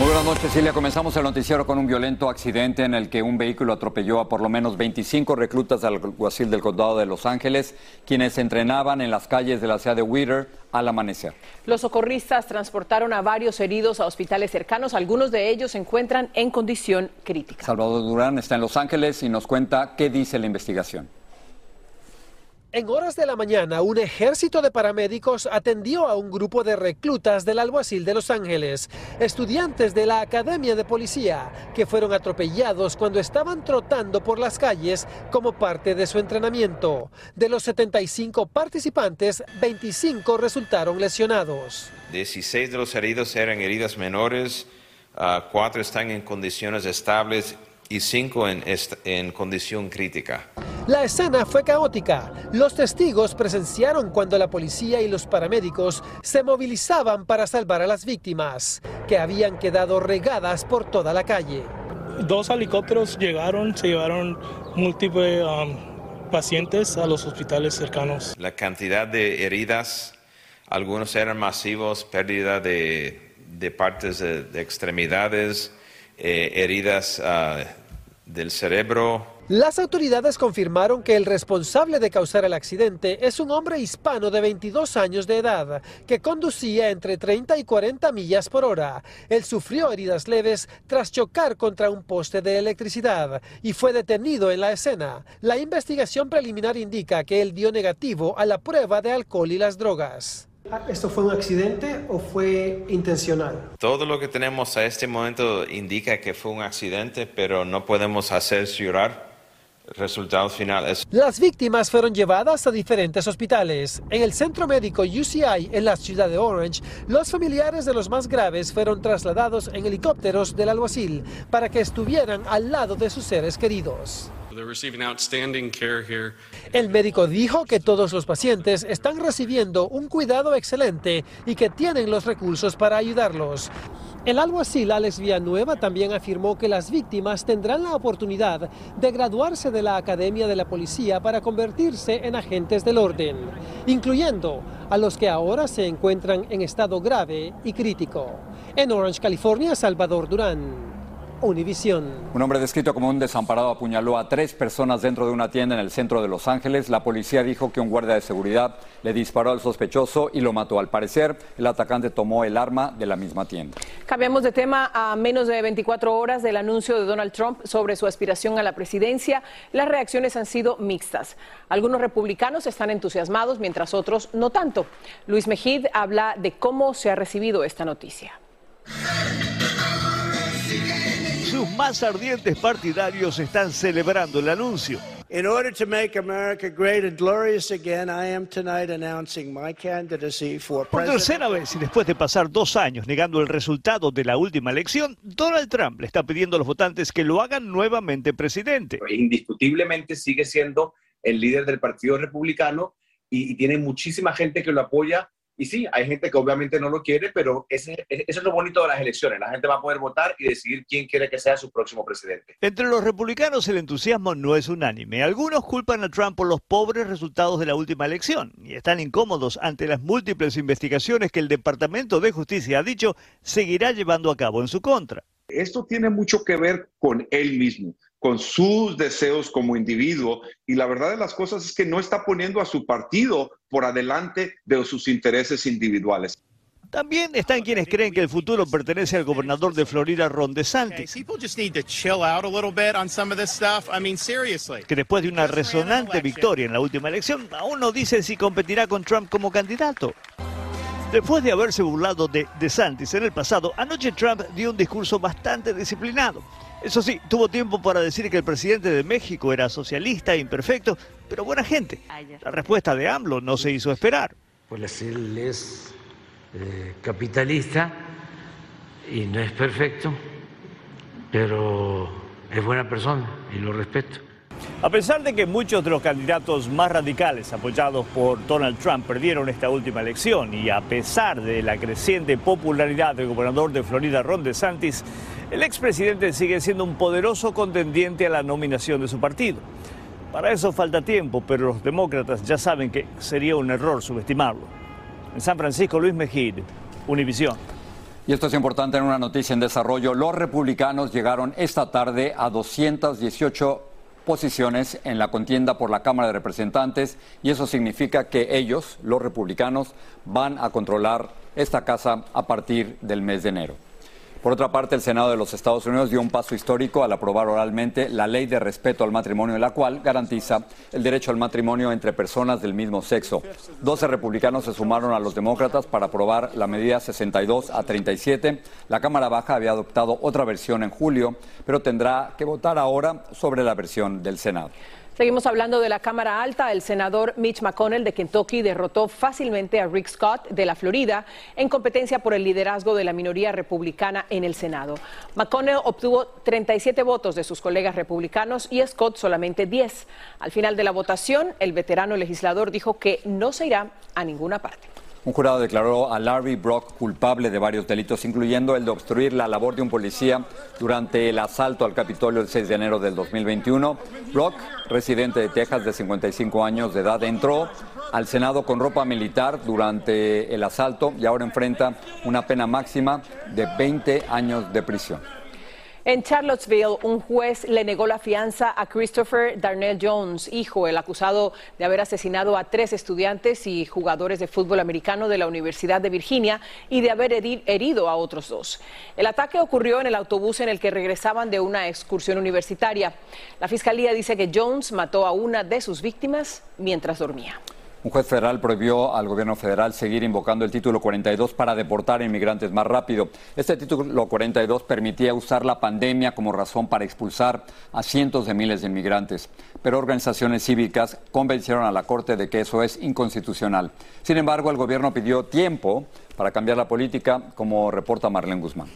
Muy buenas noches, Silvia. Comenzamos el noticiero con un violento accidente en el que un vehículo atropelló a por lo menos 25 reclutas del alguacil del condado de Los Ángeles, quienes se entrenaban en las calles de la ciudad de Whittier al amanecer. Los socorristas transportaron a varios heridos a hospitales cercanos. Algunos de ellos se encuentran en condición crítica. Salvador Durán está en Los Ángeles y nos cuenta qué dice la investigación. En horas de la mañana, un ejército de paramédicos atendió a un grupo de reclutas del alguacil de Los Ángeles, estudiantes de la Academia de Policía, que fueron atropellados cuando estaban trotando por las calles como parte de su entrenamiento. De los 75 participantes, 25 resultaron lesionados. 16 de los heridos eran heridas menores, uh, cuatro están en condiciones estables y cinco en, en condición crítica. La escena fue caótica. Los testigos presenciaron cuando la policía y los paramédicos se movilizaban para salvar a las víctimas, que habían quedado regadas por toda la calle. Dos helicópteros llegaron, se llevaron múltiples um, pacientes a los hospitales cercanos. La cantidad de heridas, algunos eran masivos, pérdida de, de partes de, de extremidades, eh, heridas uh, del cerebro. Las autoridades confirmaron que el responsable de causar el accidente es un hombre hispano de 22 años de edad que conducía entre 30 y 40 millas por hora. Él sufrió heridas leves tras chocar contra un poste de electricidad y fue detenido en la escena. La investigación preliminar indica que él dio negativo a la prueba de alcohol y las drogas. ¿Esto fue un accidente o fue intencional? Todo lo que tenemos a este momento indica que fue un accidente, pero no podemos hacer llorar. El resultado final es... Las víctimas fueron llevadas a diferentes hospitales. En el centro médico UCI en la ciudad de Orange, los familiares de los más graves fueron trasladados en helicópteros del alguacil para que estuvieran al lado de sus seres queridos. El médico dijo que todos los pacientes están recibiendo un cuidado excelente y que tienen los recursos para ayudarlos. El alguacil Alex Villanueva también afirmó que las víctimas tendrán la oportunidad de graduarse de la Academia de la Policía para convertirse en agentes del orden, incluyendo a los que ahora se encuentran en estado grave y crítico. En Orange, California, Salvador Durán. Univisión. Un hombre descrito como un desamparado apuñaló a tres personas dentro de una tienda en el centro de Los Ángeles. La policía dijo que un guardia de seguridad le disparó al sospechoso y lo mató. Al parecer, el atacante tomó el arma de la misma tienda. Cambiamos de tema a menos de 24 horas del anuncio de Donald Trump sobre su aspiración a la presidencia. Las reacciones han sido mixtas. Algunos republicanos están entusiasmados, mientras otros no tanto. Luis Mejid habla de cómo se ha recibido esta noticia. Sus más ardientes partidarios están celebrando el anuncio. In order to make America great and glorious again, I am tonight announcing my candidacy for Por president. tercera vez y después de pasar dos años negando el resultado de la última elección, Donald Trump le está pidiendo a los votantes que lo hagan nuevamente presidente. Indiscutiblemente sigue siendo el líder del Partido Republicano y, y tiene muchísima gente que lo apoya. Y sí, hay gente que obviamente no lo quiere, pero ese, eso es lo bonito de las elecciones. La gente va a poder votar y decidir quién quiere que sea su próximo presidente. Entre los republicanos el entusiasmo no es unánime. Algunos culpan a Trump por los pobres resultados de la última elección y están incómodos ante las múltiples investigaciones que el Departamento de Justicia ha dicho seguirá llevando a cabo en su contra. Esto tiene mucho que ver con él mismo, con sus deseos como individuo y la verdad de las cosas es que no está poniendo a su partido por adelante de sus intereses individuales. También están quienes creen que el futuro pertenece al gobernador de Florida, Ron DeSantis, People just need to chill out a little bit on some of this stuff. I mean, seriously. que después de una resonante victoria en la última elección, aún no dice si competirá con Trump como candidato. Después de haberse burlado de DeSantis en el pasado, anoche Trump dio un discurso bastante disciplinado. Eso sí, tuvo tiempo para decir que el presidente de México era socialista, imperfecto, pero buena gente. La respuesta de AMLO no se hizo esperar. Pues él es eh, capitalista y no es perfecto, pero es buena persona y lo respeto. A pesar de que muchos de los candidatos más radicales apoyados por Donald Trump perdieron esta última elección y a pesar de la creciente popularidad del gobernador de Florida, Ron DeSantis, el expresidente sigue siendo un poderoso contendiente a la nominación de su partido. Para eso falta tiempo, pero los demócratas ya saben que sería un error subestimarlo. En San Francisco, Luis Mejid, Univisión. Y esto es importante en una noticia en desarrollo. Los republicanos llegaron esta tarde a 218 posiciones en la contienda por la Cámara de Representantes y eso significa que ellos, los republicanos, van a controlar esta casa a partir del mes de enero. Por otra parte, el Senado de los Estados Unidos dio un paso histórico al aprobar oralmente la ley de respeto al matrimonio, la cual garantiza el derecho al matrimonio entre personas del mismo sexo. 12 republicanos se sumaron a los demócratas para aprobar la medida 62 a 37. La Cámara Baja había adoptado otra versión en julio, pero tendrá que votar ahora sobre la versión del Senado. Seguimos hablando de la Cámara Alta. El senador Mitch McConnell de Kentucky derrotó fácilmente a Rick Scott de la Florida en competencia por el liderazgo de la minoría republicana en el Senado. McConnell obtuvo 37 votos de sus colegas republicanos y Scott solamente 10. Al final de la votación, el veterano legislador dijo que no se irá a ninguna parte. Un jurado declaró a Larry Brock culpable de varios delitos, incluyendo el de obstruir la labor de un policía durante el asalto al Capitolio el 6 de enero del 2021. Brock, residente de Texas de 55 años de edad, entró al Senado con ropa militar durante el asalto y ahora enfrenta una pena máxima de 20 años de prisión. En Charlottesville, un juez le negó la fianza a Christopher Darnell Jones, hijo, el acusado de haber asesinado a tres estudiantes y jugadores de fútbol americano de la Universidad de Virginia y de haber heri- herido a otros dos. El ataque ocurrió en el autobús en el que regresaban de una excursión universitaria. La fiscalía dice que Jones mató a una de sus víctimas mientras dormía. Un juez federal prohibió al gobierno federal seguir invocando el título 42 para deportar inmigrantes más rápido. Este título 42 permitía usar la pandemia como razón para expulsar a cientos de miles de inmigrantes. Pero organizaciones cívicas convencieron a la Corte de que eso es inconstitucional. Sin embargo, el gobierno pidió tiempo para cambiar la política, como reporta Marlene Guzmán.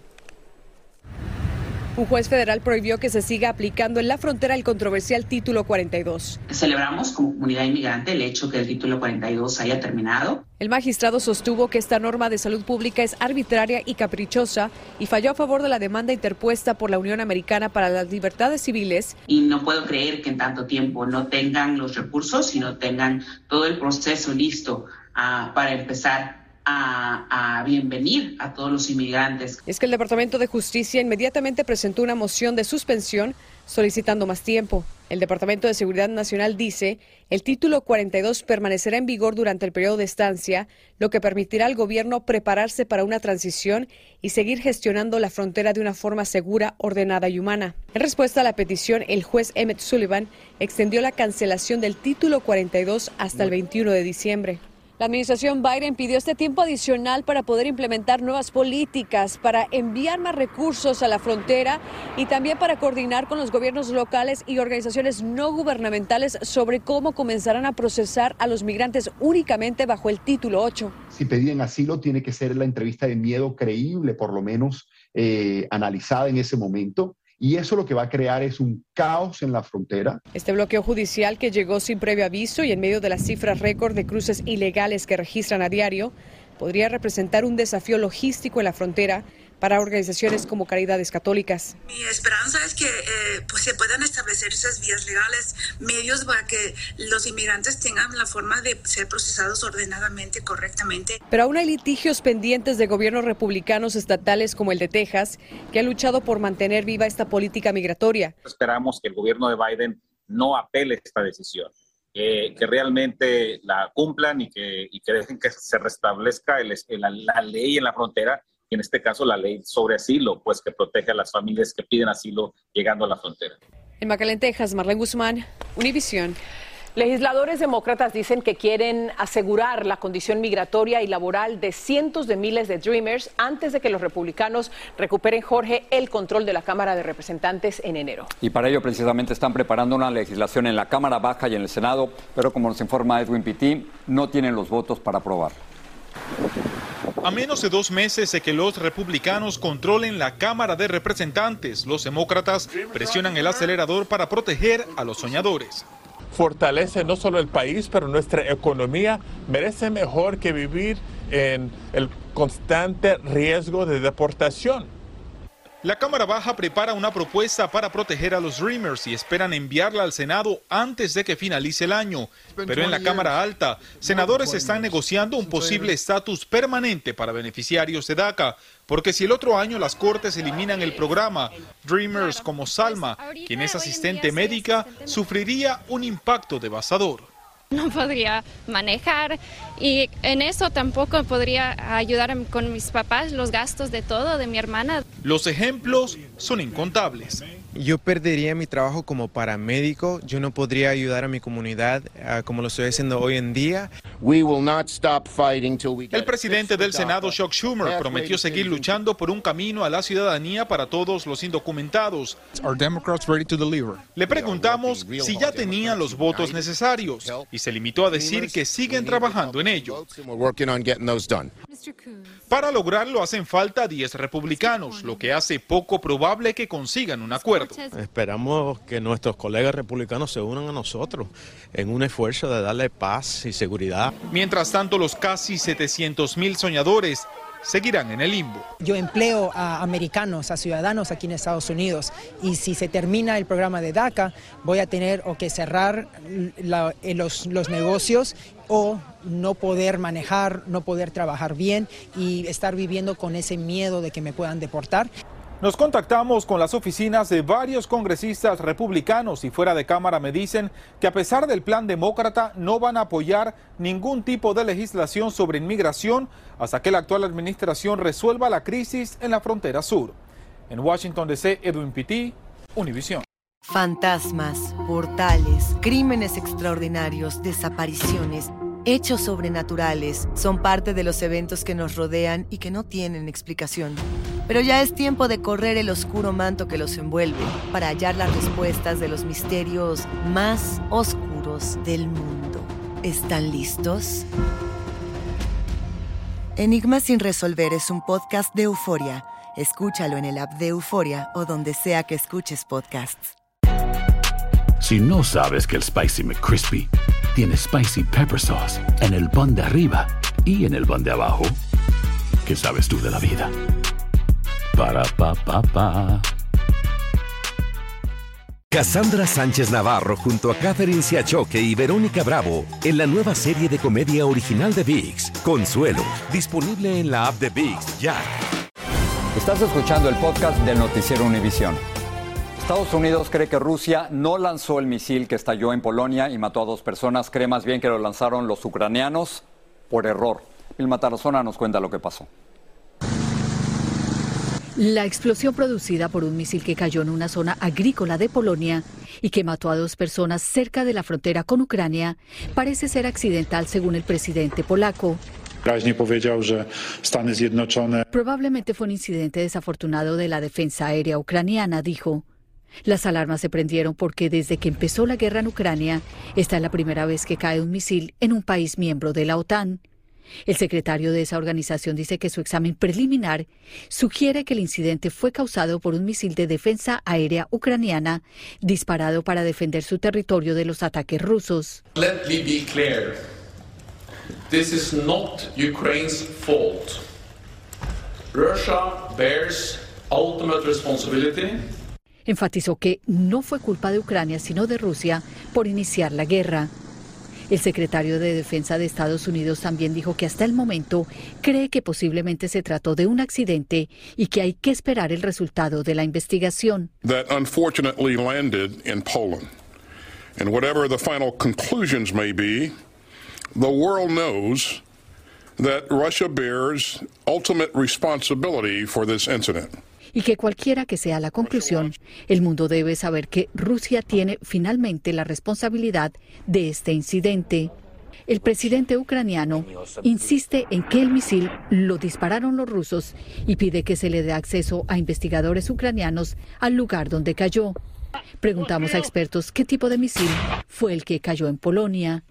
Un juez federal prohibió que se siga aplicando en la frontera el controversial Título 42. Celebramos como comunidad inmigrante el hecho que el título 42 haya terminado. El magistrado sostuvo que esta norma de salud pública es arbitraria y caprichosa y falló a favor de la demanda interpuesta por la Unión Americana para las Libertades Civiles. Y no puedo creer que en tanto tiempo no tengan los recursos y no tengan todo el proceso listo ah, para empezar a, bienvenir a todos los inmigrantes. Es que el Departamento de Justicia inmediatamente presentó una moción de suspensión solicitando más tiempo. El Departamento de Seguridad Nacional dice el título 42 permanecerá en vigor durante el periodo de estancia, lo que permitirá al gobierno prepararse para una transición y seguir gestionando la frontera de una forma segura, ordenada y humana. En respuesta a la petición, el juez Emmett Sullivan extendió la cancelación del título 42 hasta el 21 de diciembre. La administración Biden pidió este tiempo adicional para poder implementar nuevas políticas, para enviar más recursos a la frontera y también para coordinar con los gobiernos locales y organizaciones no gubernamentales sobre cómo comenzarán a procesar a los migrantes únicamente bajo el título 8. Si pedían asilo, tiene que ser la entrevista de miedo creíble, por lo menos eh, analizada en ese momento y eso lo que va a crear es un caos en la frontera. Este bloqueo judicial que llegó sin previo aviso y en medio de las cifras récord de cruces ilegales que registran a diario, podría representar un desafío logístico en la frontera para organizaciones como Caridades Católicas. Mi esperanza es que eh, pues se puedan establecer esas vías legales, medios para que los inmigrantes tengan la forma de ser procesados ordenadamente, correctamente. Pero aún hay litigios pendientes de gobiernos republicanos estatales como el de Texas, que han luchado por mantener viva esta política migratoria. Esperamos que el gobierno de Biden no apele esta decisión. que realmente la cumplan y que, y que dejen que se restablezca el, la, la ley en la frontera en este caso la ley sobre asilo, pues que protege a las familias que piden asilo llegando a la frontera. En Macalén, Texas, Marlene Guzmán, Univisión. Legisladores demócratas dicen que quieren asegurar la condición migratoria y laboral de cientos de miles de Dreamers antes de que los republicanos recuperen, Jorge, el control de la Cámara de Representantes en enero. Y para ello precisamente están preparando una legislación en la Cámara Baja y en el Senado, pero como nos informa Edwin Pitti, no tienen los votos para aprobarlo. A menos de dos meses de que los republicanos controlen la Cámara de Representantes, los demócratas presionan el acelerador para proteger a los soñadores. Fortalece no solo el país, pero nuestra economía merece mejor que vivir en el constante riesgo de deportación. La Cámara Baja prepara una propuesta para proteger a los Dreamers y esperan enviarla al Senado antes de que finalice el año. Pero en la Cámara Alta, senadores están negociando un posible estatus permanente para beneficiarios de DACA, porque si el otro año las Cortes eliminan el programa, Dreamers como Salma, quien es asistente médica, sufriría un impacto devastador. No podría manejar y en eso tampoco podría ayudar con mis papás los gastos de todo de mi hermana. Los ejemplos son incontables. Yo perdería mi trabajo como paramédico, yo no podría ayudar a mi comunidad uh, como lo estoy haciendo hoy en día. El presidente del Senado, Chuck Schumer, prometió seguir luchando por un camino a la ciudadanía para todos los indocumentados. Le preguntamos si ya tenían los votos necesarios y se limitó a decir que siguen trabajando en ello. Para lograrlo hacen falta 10 republicanos, lo que hace poco probable que consigan un acuerdo. Esperamos que nuestros colegas republicanos se unan a nosotros en un esfuerzo de darle paz y seguridad. Mientras tanto, los casi 700 mil soñadores seguirán en el limbo. Yo empleo a americanos, a ciudadanos aquí en Estados Unidos y si se termina el programa de DACA voy a tener o que cerrar eh, los, los negocios o no poder manejar, no poder trabajar bien y estar viviendo con ese miedo de que me puedan deportar. Nos contactamos con las oficinas de varios congresistas republicanos y fuera de Cámara me dicen que a pesar del plan demócrata no van a apoyar ningún tipo de legislación sobre inmigración hasta que la actual administración resuelva la crisis en la frontera sur. En Washington DC, Edwin Pitti, Univision. Fantasmas, portales, crímenes extraordinarios, desapariciones, hechos sobrenaturales son parte de los eventos que nos rodean y que no tienen explicación. Pero ya es tiempo de correr el oscuro manto que los envuelve para hallar las respuestas de los misterios más oscuros del mundo. ¿Están listos? Enigma sin resolver es un podcast de euforia. Escúchalo en el app de Euforia o donde sea que escuches podcasts. Si no sabes que el Spicy McCrispy tiene Spicy Pepper Sauce en el pan de arriba y en el pan de abajo, ¿qué sabes tú de la vida? Para pa pa pa. Cassandra Sánchez Navarro junto a Catherine Siachoque y Verónica Bravo en la nueva serie de comedia original de Vix, Consuelo, disponible en la app de Vix ya. Estás escuchando el podcast del noticiero Univisión. Estados Unidos cree que Rusia no lanzó el misil que estalló en Polonia y mató a dos personas. Cree más bien que lo lanzaron los ucranianos por error. Vilma Tarazona nos cuenta lo que pasó. La explosión producida por un misil que cayó en una zona agrícola de Polonia y que mató a dos personas cerca de la frontera con Ucrania parece ser accidental según el presidente polaco. Probablemente fue un incidente desafortunado de la defensa aérea ucraniana, dijo. Las alarmas se prendieron porque desde que empezó la guerra en Ucrania, esta es la primera vez que cae un misil en un país miembro de la OTAN. El secretario de esa organización dice que su examen preliminar sugiere que el incidente fue causado por un misil de defensa aérea ucraniana disparado para defender su territorio de los ataques rusos. Let me be clear. This is not Ukraine's fault. Russia bears ultimate responsibility. Enfatizó que no fue culpa de Ucrania, sino de Rusia por iniciar la guerra. El secretario de Defensa de Estados Unidos también dijo que hasta el momento cree que posiblemente se trató de un accidente y que hay que esperar el resultado de la investigación. That unfortunately landed in Poland. And whatever the final conclusions may be, the world knows that Russia bears ultimate responsibility for this incident y que cualquiera que sea la conclusión, el mundo debe saber que Rusia tiene finalmente la responsabilidad de este incidente. El presidente ucraniano insiste en que el misil lo dispararon los rusos y pide que se le dé acceso a investigadores ucranianos al lugar donde cayó. Preguntamos a expertos qué tipo de misil fue el que cayó en Polonia.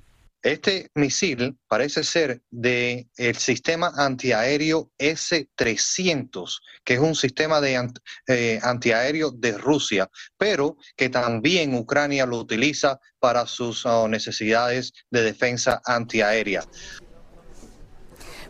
Este misil parece ser del el sistema antiaéreo S-300, que es un sistema de eh, antiaéreo de Rusia, pero que también Ucrania lo utiliza para sus oh, necesidades de defensa antiaérea.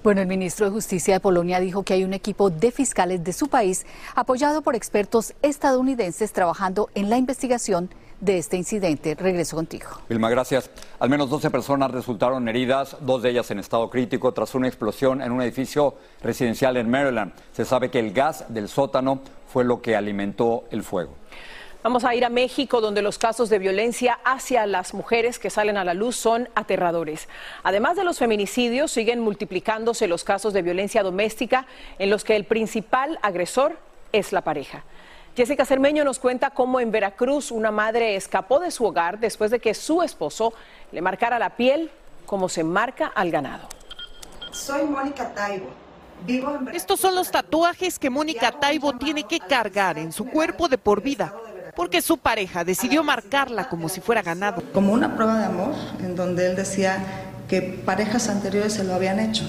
Bueno, el ministro de Justicia de Polonia dijo que hay un equipo de fiscales de su país apoyado por expertos estadounidenses trabajando en la investigación de este incidente. Regreso contigo. Vilma, gracias. Al menos 12 personas resultaron heridas, dos de ellas en estado crítico, tras una explosión en un edificio residencial en Maryland. Se sabe que el gas del sótano fue lo que alimentó el fuego. Vamos a ir a México, donde los casos de violencia hacia las mujeres que salen a la luz son aterradores. Además de los feminicidios, siguen multiplicándose los casos de violencia doméstica en los que el principal agresor es la pareja. Jessica Cermeño nos cuenta cómo en Veracruz una madre escapó de su hogar después de que su esposo le marcara la piel como se marca al ganado. Soy Mónica Taibo. Vivo en Estos son los tatuajes que Mónica Taibo tiene que cargar en su cuerpo de por vida, porque su pareja decidió marcarla como si fuera ganado. Como una prueba de amor, en donde él decía que parejas anteriores se lo habían hecho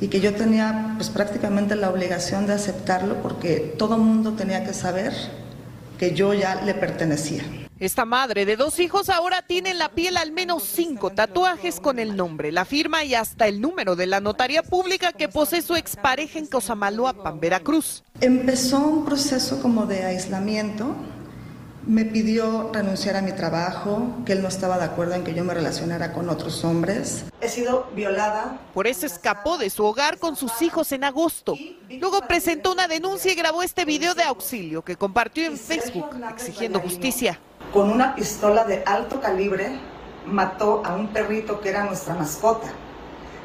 y que yo tenía pues prácticamente la obligación de aceptarlo porque todo mundo tenía que saber que yo ya le pertenecía. Esta madre de dos hijos ahora tiene en la piel al menos cinco tatuajes con el nombre, la firma y hasta el número de la notaría pública que posee su expareja en Cosamaloapan, Veracruz. Empezó un proceso como de aislamiento me pidió renunciar a mi trabajo, que él no estaba de acuerdo en que yo me relacionara con otros hombres. He sido violada. Por eso escapó de su hogar con sus hijos en agosto. Luego presentó una denuncia y grabó este video de auxilio que compartió en Facebook exigiendo justicia. Con una pistola de alto calibre mató a un perrito que era nuestra mascota,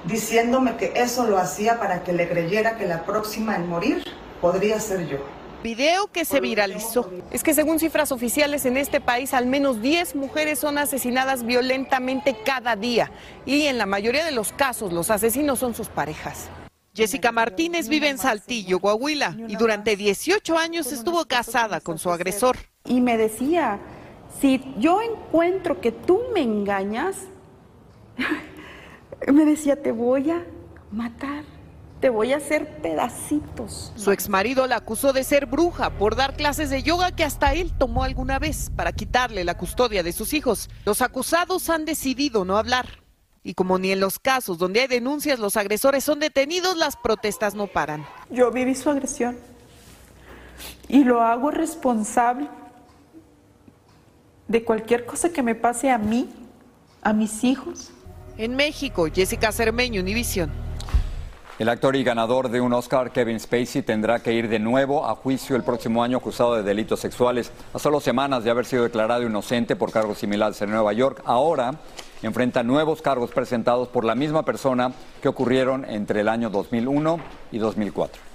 diciéndome que eso lo hacía para que le creyera que la próxima en morir podría ser yo video que se viralizó. Es que según cifras oficiales en este país, al menos 10 mujeres son asesinadas violentamente cada día y en la mayoría de los casos los asesinos son sus parejas. Jessica Martínez vive en Saltillo, Coahuila, y durante 18 años estuvo casada con su agresor. Y me decía, si yo encuentro que tú me engañas, me decía, te voy a matar te voy a hacer pedacitos. Su exmarido la acusó de ser bruja por dar clases de yoga que hasta él tomó alguna vez para quitarle la custodia de sus hijos. Los acusados han decidido no hablar. Y como ni en los casos donde hay denuncias los agresores son detenidos, las protestas no paran. Yo viví su agresión y lo hago responsable de cualquier cosa que me pase a mí, a mis hijos. En México, Jessica Cermeño, Univisión. El actor y ganador de un Oscar, Kevin Spacey, tendrá que ir de nuevo a juicio el próximo año acusado de delitos sexuales. A solo semanas de haber sido declarado inocente por cargos similares en Nueva York, ahora enfrenta nuevos cargos presentados por la misma persona que ocurrieron entre el año 2001 y 2004.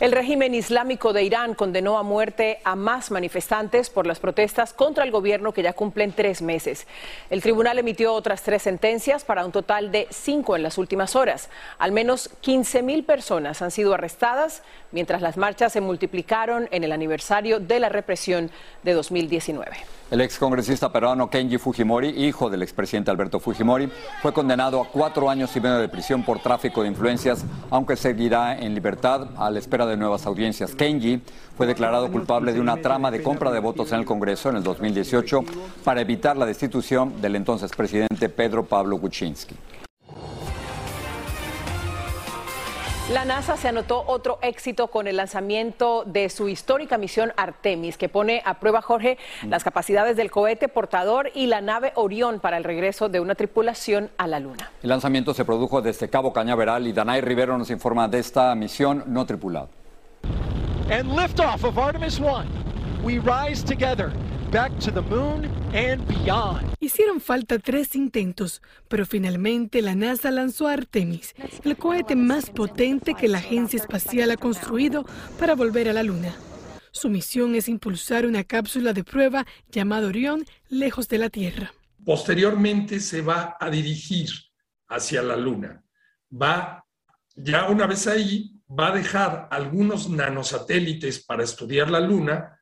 El régimen islámico de Irán condenó a muerte a más manifestantes por las protestas contra el gobierno que ya cumplen tres meses. El tribunal emitió otras tres sentencias para un total de cinco en las últimas horas. Al menos 15 mil personas han sido arrestadas mientras las marchas se multiplicaron en el aniversario de la represión de 2019. El excongresista peruano Kenji Fujimori, hijo del expresidente Alberto Fujimori, fue condenado a cuatro años y medio de prisión por tráfico de influencias, aunque seguirá en libertad a la espera de nuevas audiencias. Kenji fue declarado culpable de una trama de compra de votos en el Congreso en el 2018 para evitar la destitución del entonces presidente Pedro Pablo Kuczynski. La NASA se anotó otro éxito con el lanzamiento de su histórica misión Artemis, que pone a prueba, Jorge, las capacidades del cohete portador y la nave Orión para el regreso de una tripulación a la Luna. El lanzamiento se produjo desde Cabo Cañaveral y Danay Rivero nos informa de esta misión no tripulada. And liftoff of Artemis 1. We rise together back to the moon and beyond. Hicieron falta tres intentos, pero finalmente la NASA lanzó Artemis, el cohete más potente que la agencia espacial ha construido para volver a la Luna. Su misión es impulsar una cápsula de prueba llamada Orión lejos de la Tierra. Posteriormente se va a dirigir hacia la Luna. Va, ya una vez ahí, va a dejar algunos nanosatélites para estudiar la Luna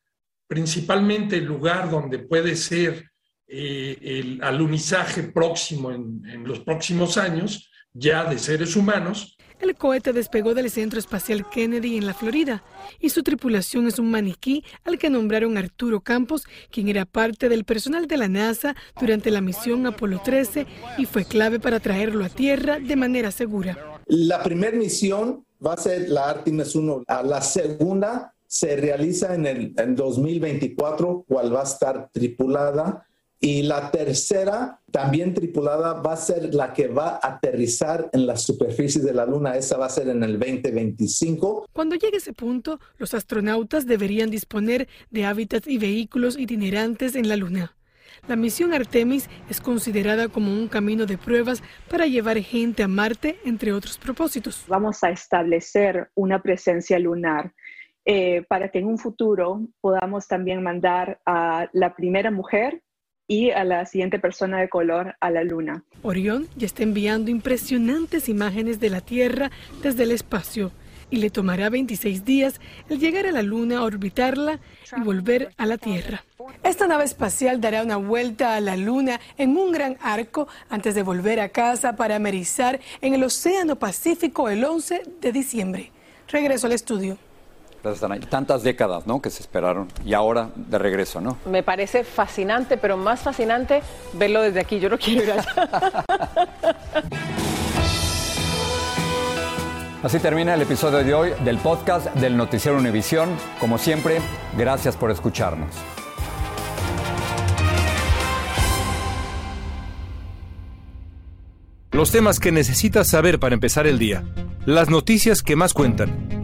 principalmente el lugar donde puede ser eh, el alunizaje próximo en, en los próximos años, ya de seres humanos. El cohete despegó del Centro Espacial Kennedy en la Florida y su tripulación es un maniquí al que nombraron Arturo Campos, quien era parte del personal de la NASA durante la misión Apolo 13 y fue clave para traerlo a tierra de manera segura. La primera misión va a ser la Artemis 1. A la segunda se realiza en el en 2024, cual va a estar tripulada. Y la tercera, también tripulada, va a ser la que va a aterrizar en la superficie de la Luna. Esa va a ser en el 2025. Cuando llegue ese punto, los astronautas deberían disponer de hábitats y vehículos itinerantes en la Luna. La misión Artemis es considerada como un camino de pruebas para llevar gente a Marte, entre otros propósitos. Vamos a establecer una presencia lunar eh, para que en un futuro podamos también mandar a la primera mujer y a la siguiente persona de color a la Luna. Orión ya está enviando impresionantes imágenes de la Tierra desde el espacio y le tomará 26 días el llegar a la Luna, orbitarla y volver a la Tierra. Esta nave espacial dará una vuelta a la Luna en un gran arco antes de volver a casa para amerizar en el Océano Pacífico el 11 de diciembre. Regreso al estudio. Tantas décadas, ¿no? Que se esperaron y ahora de regreso, ¿no? Me parece fascinante, pero más fascinante verlo desde aquí. Yo no quiero ir allá. Así termina el episodio de hoy del podcast del Noticiero Univisión. Como siempre, gracias por escucharnos. Los temas que necesitas saber para empezar el día. Las noticias que más cuentan.